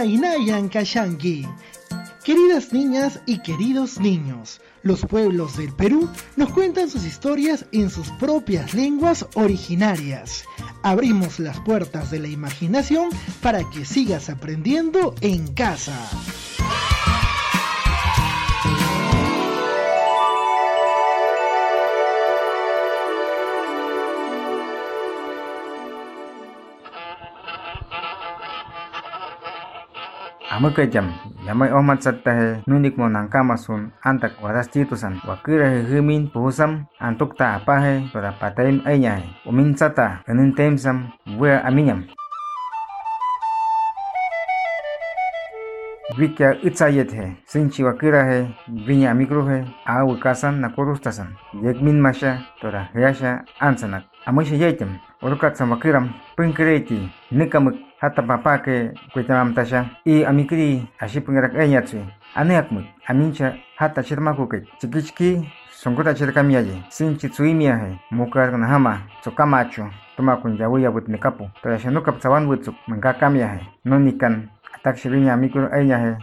Inayan Kashanki. Queridas niñas y queridos niños, los pueblos del Perú nos cuentan sus historias en sus propias lenguas originarias. Abrimos las puertas de la imaginación para que sigas aprendiendo en casa. Amukai jam, yamay omat sattahe nunik mo nangka masun antak waras titusan wakira he humin puhusam antuk ta apa apahe tora pataim ainyahe umin sata kanin temsam wea aminyam. Vikya itzayet he, sinchi wakira he, vinya amikru he, a wikasan na korustasan. yekmin masha tora heasha ansanak. Amusha yaitem, urukat sa wakiram, pinkireti, nikamuk hata papake kuitamam tasha. I amikri ashi pingrak enyatsi aneakmut amincha hata chirmakuke chiki chiki sonkuta chirkamiyaye sinchi tsuimiyahe mukar nahama tsukamacho tumakun yawuya but nikapu toya shanukap tsawan butsuk mengkakamiyahe nonikan atak shirinya amikur enyahe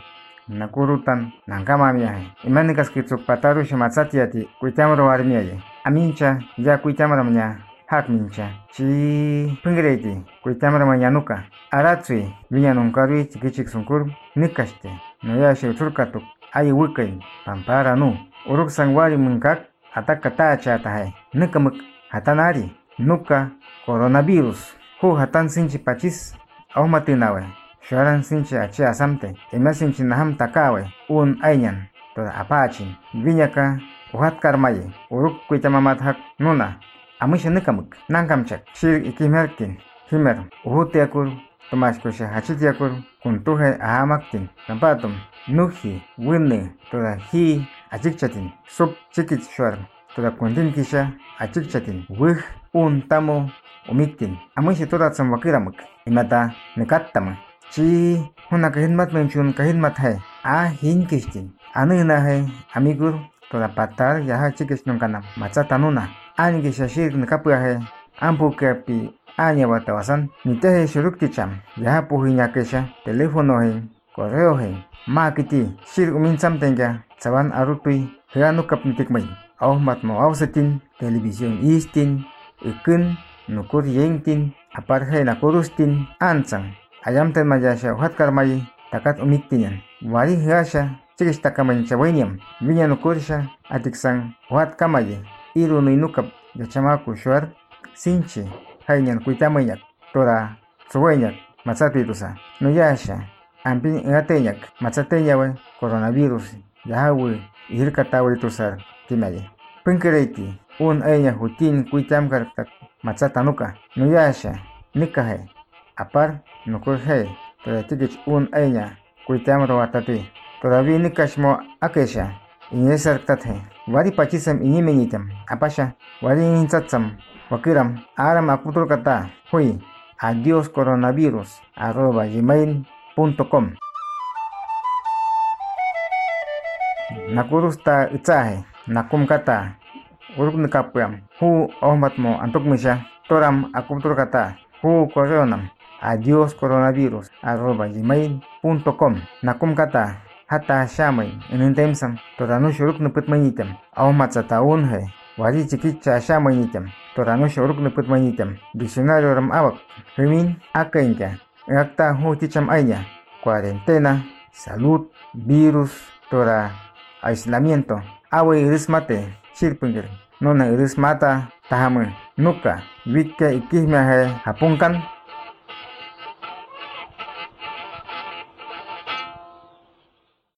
nakurutan nankamamiyahe imanikas kitsuk pataru shimatsatiati kuitamro warmiyaye amincha ya kuitamramnya hak mincha chi pingreti kuitamra mañanuka aratsui viñanunkarui chikichik sunkur nikashte noyashi uturkatuk ayi wikai pampara nu uruk sangwari munkak ataka tacha hai nikamuk hatanari nuka coronavirus hu hatan sinchi pachis aumatinawe sharan sinchi achi asamte ima sinchi naham takawe un ainyan toda apachin viñaka uhat karmaye uruk kuitamamat hak nuna амышны камк нангамчак шир икимэркин химэр уутякур томашкуши хачитякур кунтухэ аамактин нампатум нухи винны тора хи. Ажикчатин суп. Чикит шуар. Тора кунтин киша. Ажикчатин вых ун. Тамо умиктин амыши торацам вакирамык имата некаттама чи. Хуна кахинмат мэнчун кахинмат хай. А хин киштин аны на хай амигур. Тора паттар яха чикишнун канам маца тануна ani ke shashir nakapuahe ampu kapi anya batawasan nitehe shuruk ticham yaha puhi nyakesha telefono he. Correo he. Makiti shir umin samtenga saban arutui hanu kap nitikmai au matmo au setin television istin ikun nukur yengtin apar he nakurustin ansang ayam ten uhat karmai takat umiktinyan wari hiasha Cikis takamay chawainiam, vinya nukursha, atiksang, uhat kamaye, iru nukap yachamaku shuar sinchi hainyan kuitamayak toda tsuweñak matsatuitusa nuyasha ampin ingateñak matsateñawe coronavirus yahawi irkatawaitusa timaye pinkireiti un eña jutin kuitamkartak matsatanuka nuyasha nikaje apar nukujeje toda tikich un eña kuitamro watatui todavía nikashmo akesha. Inyesartathe wari pachisam iñimenitam apasha wari insatsam wakiram aram akutur kata hui adios coronavirus arroba gmail.com nakurusta itzahe nakum kata uruk nikapuyam hu ohmatmo antuk misha toram akutur kata hu correonam adios coronavirus arroba gmail.com nakum kata hatashhamay nintemsam totanush ruknupitmaynitam awmatzataunhay wari chikichashamaynitam totanush ruknupitmaynitam diccionarioram awak rimin akainka rakta huticham aiña cuarentena salud virus tora aislamiento away rismate chirpungir nona rismata tahamay nuka wikka ikihmeahe hapunkan